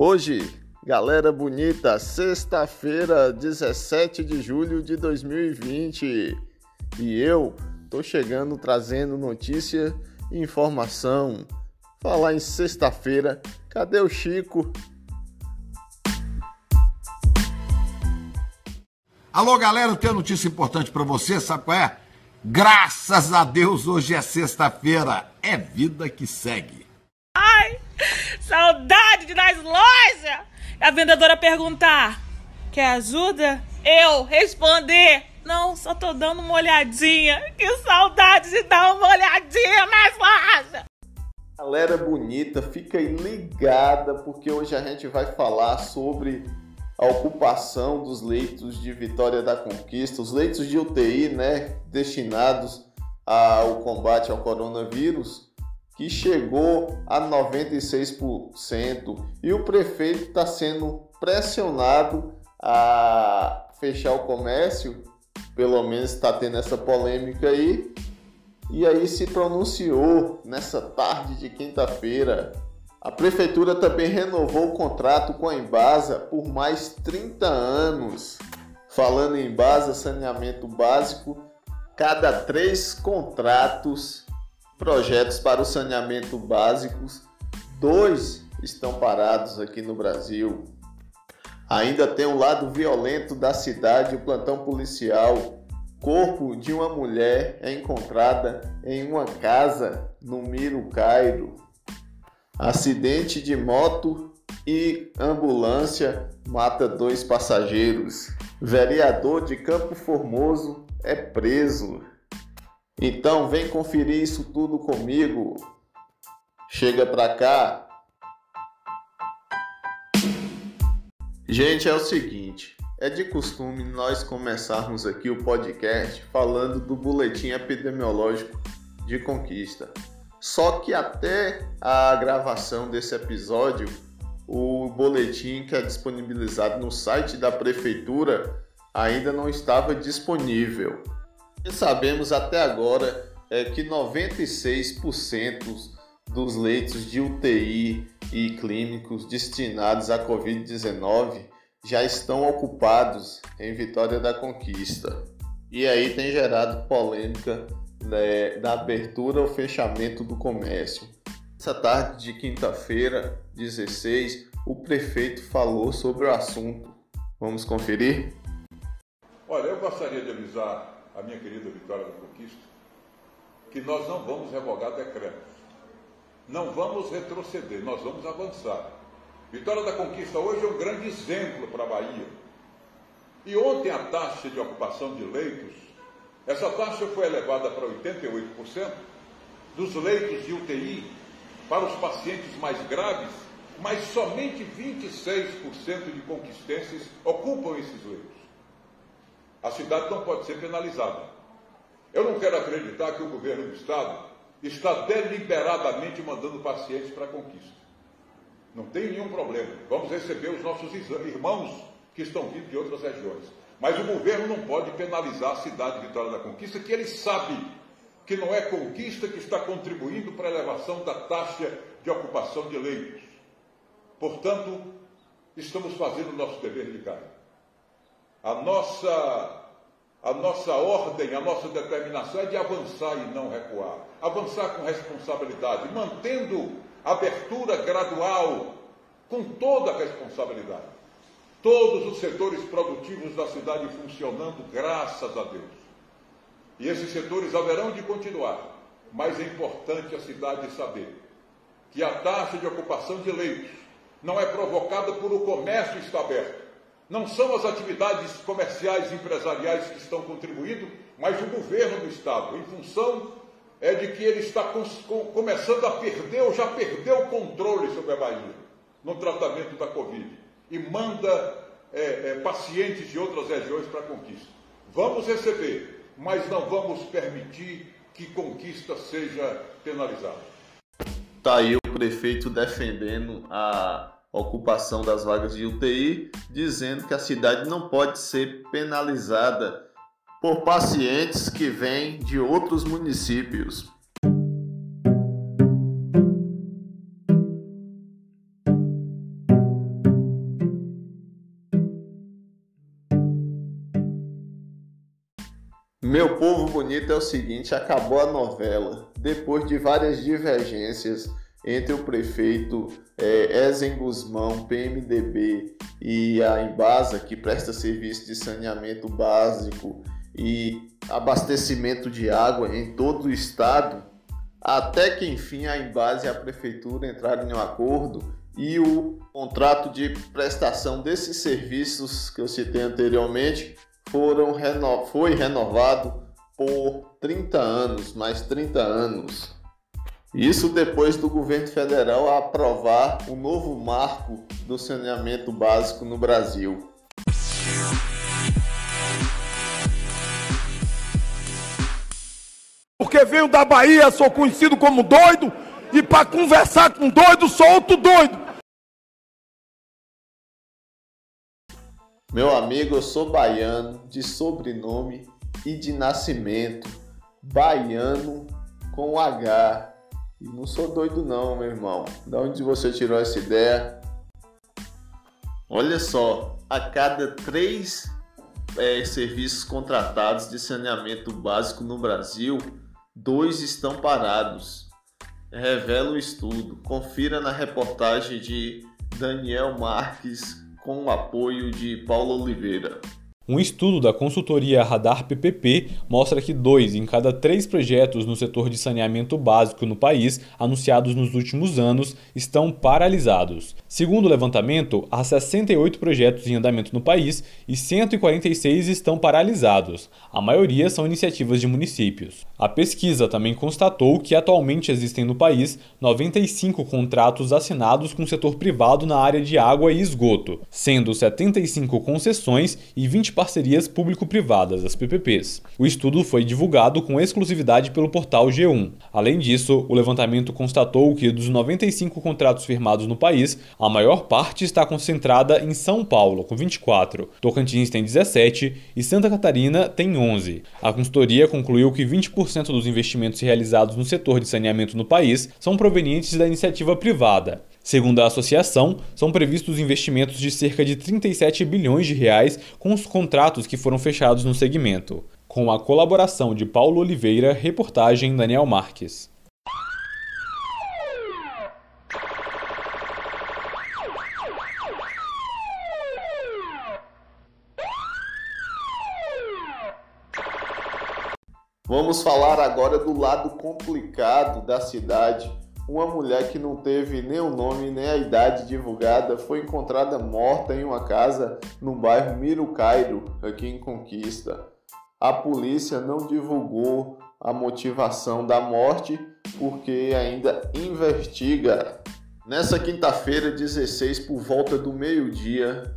Hoje, galera bonita, sexta-feira, 17 de julho de 2020. E eu tô chegando trazendo notícia e informação. Falar em sexta-feira, cadê o Chico? Alô, galera, eu tenho notícia importante para você, sabe qual é? Graças a Deus, hoje é sexta-feira. É vida que segue. Saudade de nas lojas! A vendedora perguntar: Quer ajuda? Eu responder: Não, só tô dando uma olhadinha. Que saudade de dar uma olhadinha nas lojas! Galera bonita, fica aí ligada porque hoje a gente vai falar sobre a ocupação dos leitos de Vitória da Conquista, os leitos de UTI, né, destinados ao combate ao coronavírus, que chegou a 96% e o prefeito está sendo pressionado a fechar o comércio, pelo menos está tendo essa polêmica aí, e aí se pronunciou nessa tarde de quinta-feira a prefeitura também renovou o contrato com a Embasa por mais 30 anos. Falando em Embasa, saneamento básico, cada três contratos, projetos para o saneamento básicos, dois estão parados aqui no Brasil. Ainda tem o um lado violento da cidade, o plantão policial. Corpo de uma mulher é encontrada em uma casa no Miro Cairo. Acidente de moto e ambulância mata dois passageiros. Vereador de Campo Formoso é preso. Então vem conferir isso tudo comigo. Chega pra cá. Gente, é o seguinte, é de costume nós começarmos aqui o podcast falando do boletim epidemiológico de conquista. Só que até a gravação desse episódio, o boletim que é disponibilizado no site da prefeitura ainda não estava disponível. Sabemos até agora é que 96% dos leitos de UTI e clínicos destinados à Covid-19 já estão ocupados em Vitória da Conquista. E aí tem gerado polêmica né, da abertura ou fechamento do comércio. Essa tarde de quinta-feira, 16, o prefeito falou sobre o assunto. Vamos conferir? Olha, eu gostaria de avisar a minha querida Vitória da Conquista que nós não vamos revogar decretos. Não vamos retroceder, nós vamos avançar. Vitória da Conquista hoje é um grande exemplo para a Bahia. E ontem a taxa de ocupação de leitos essa taxa foi elevada para 88% dos leitos de UTI para os pacientes mais graves, mas somente 26% de conquistenses ocupam esses leitos. A cidade não pode ser penalizada. Eu não quero acreditar que o governo do Estado está deliberadamente mandando pacientes para a conquista. Não tem nenhum problema. Vamos receber os nossos irmãos que estão vindo de outras regiões. Mas o governo não pode penalizar a cidade de Vitória da Conquista, que ele sabe que não é conquista que está contribuindo para a elevação da taxa de ocupação de leitos. Portanto, estamos fazendo o nosso dever de casa. A nossa, a nossa ordem, a nossa determinação é de avançar e não recuar. Avançar com responsabilidade, mantendo abertura gradual, com toda a responsabilidade todos os setores produtivos da cidade funcionando, graças a Deus. E esses setores haverão de continuar, mas é importante a cidade saber que a taxa de ocupação de leitos não é provocada por o comércio estar aberto. Não são as atividades comerciais e empresariais que estão contribuindo, mas o governo do Estado, em função é de que ele está começando a perder ou já perdeu o controle sobre a Bahia no tratamento da Covid e manda é, é, pacientes de outras regiões para a conquista. Vamos receber, mas não vamos permitir que conquista seja penalizada. Tá aí o prefeito defendendo a ocupação das vagas de UTI, dizendo que a cidade não pode ser penalizada por pacientes que vêm de outros municípios. Meu povo bonito é o seguinte, acabou a novela. Depois de várias divergências, entre o prefeito é, Ezen Guzmão, PMDB, e a Embasa, que presta serviço de saneamento básico e abastecimento de água em todo o estado, até que enfim a Embasa e a prefeitura entraram em um acordo e o contrato de prestação desses serviços que eu citei anteriormente foram reno... foi renovado por 30 anos, mais 30 anos. Isso depois do governo federal aprovar o novo marco do saneamento básico no Brasil. Porque venho da Bahia, sou conhecido como doido, e para conversar com doido, sou outro doido. Meu amigo, eu sou baiano de sobrenome e de nascimento. Baiano com H. Não sou doido não, meu irmão. Da onde você tirou essa ideia? Olha só, a cada três é, serviços contratados de saneamento básico no Brasil, dois estão parados. Revela o estudo. Confira na reportagem de Daniel Marques com o apoio de Paulo Oliveira. Um estudo da consultoria Radar PPP mostra que dois em cada três projetos no setor de saneamento básico no país, anunciados nos últimos anos, estão paralisados. Segundo o levantamento, há 68 projetos em andamento no país e 146 estão paralisados. A maioria são iniciativas de municípios. A pesquisa também constatou que atualmente existem no país 95 contratos assinados com o setor privado na área de água e esgoto, sendo 75 concessões e 20 parcerias público-privadas, as PPPs. O estudo foi divulgado com exclusividade pelo portal G1. Além disso, o levantamento constatou que dos 95 contratos firmados no país, a maior parte está concentrada em São Paulo, com 24, Tocantins tem 17 e Santa Catarina tem 11. A consultoria concluiu que 20% dos investimentos realizados no setor de saneamento no país são provenientes da iniciativa privada. Segundo a associação, são previstos investimentos de cerca de 37 bilhões de reais com os contratos que foram fechados no segmento. Com a colaboração de Paulo Oliveira, reportagem Daniel Marques. Vamos falar agora do lado complicado da cidade uma mulher que não teve nem o nome nem a idade divulgada foi encontrada morta em uma casa no bairro Mirucairo, aqui em Conquista. A polícia não divulgou a motivação da morte porque ainda investiga. Nessa quinta-feira, 16, por volta do meio-dia,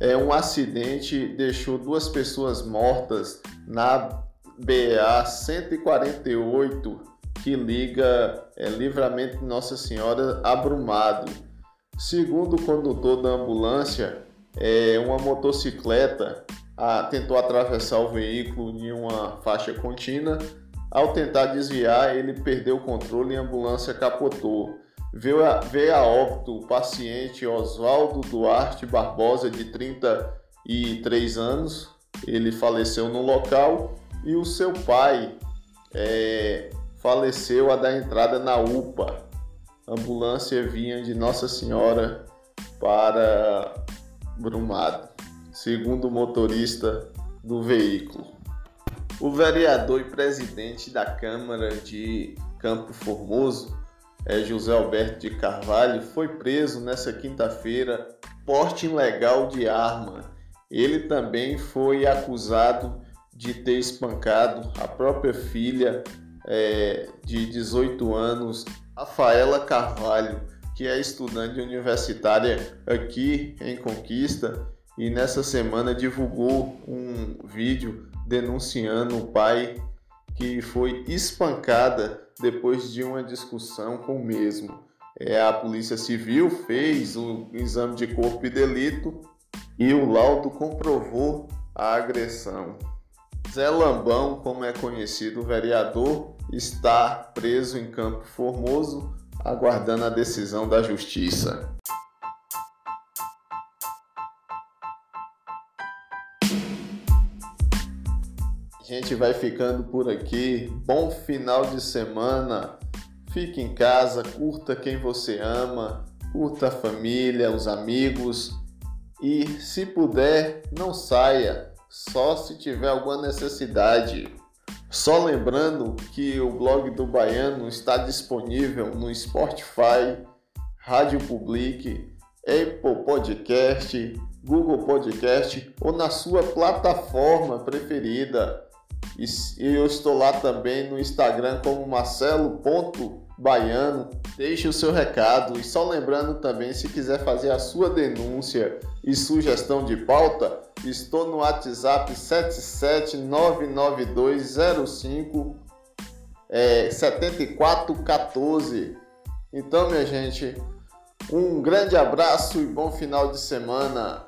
é um acidente deixou duas pessoas mortas na BA 148 que liga é, Livramento Nossa Senhora a Brumado. Segundo o condutor da ambulância, é, uma motocicleta a, tentou atravessar o veículo em uma faixa contínua. Ao tentar desviar, ele perdeu o controle e a ambulância capotou. Veio a, veio a óbito o paciente Oswaldo Duarte Barbosa, de 33 anos. Ele faleceu no local e o seu pai, é, faleceu a dar entrada na UPA. A ambulância vinha de Nossa Senhora para Brumado, segundo o motorista do veículo. O vereador e presidente da Câmara de Campo Formoso, é José Alberto de Carvalho, foi preso nessa quinta-feira porte ilegal de arma. Ele também foi acusado de ter espancado a própria filha é, de 18 anos, Rafaela Carvalho, que é estudante universitária aqui em Conquista e nessa semana divulgou um vídeo denunciando o pai que foi espancada depois de uma discussão com o mesmo. É, a Polícia Civil fez o exame de corpo e delito e o laudo comprovou a agressão. Zé Lambão, como é conhecido o vereador, está preso em Campo Formoso, aguardando a decisão da Justiça. A gente vai ficando por aqui. Bom final de semana. Fique em casa, curta quem você ama, curta a família, os amigos e, se puder, não saia, só se tiver alguma necessidade. Só lembrando que o blog do Baiano está disponível no Spotify, Rádio Public, Apple Podcast, Google Podcast ou na sua plataforma preferida. E eu estou lá também no Instagram como marcelo.baiano. Deixe o seu recado e só lembrando também, se quiser fazer a sua denúncia e sugestão de pauta, estou no WhatsApp 7799205 é, 7414. Então, minha gente, um grande abraço e bom final de semana.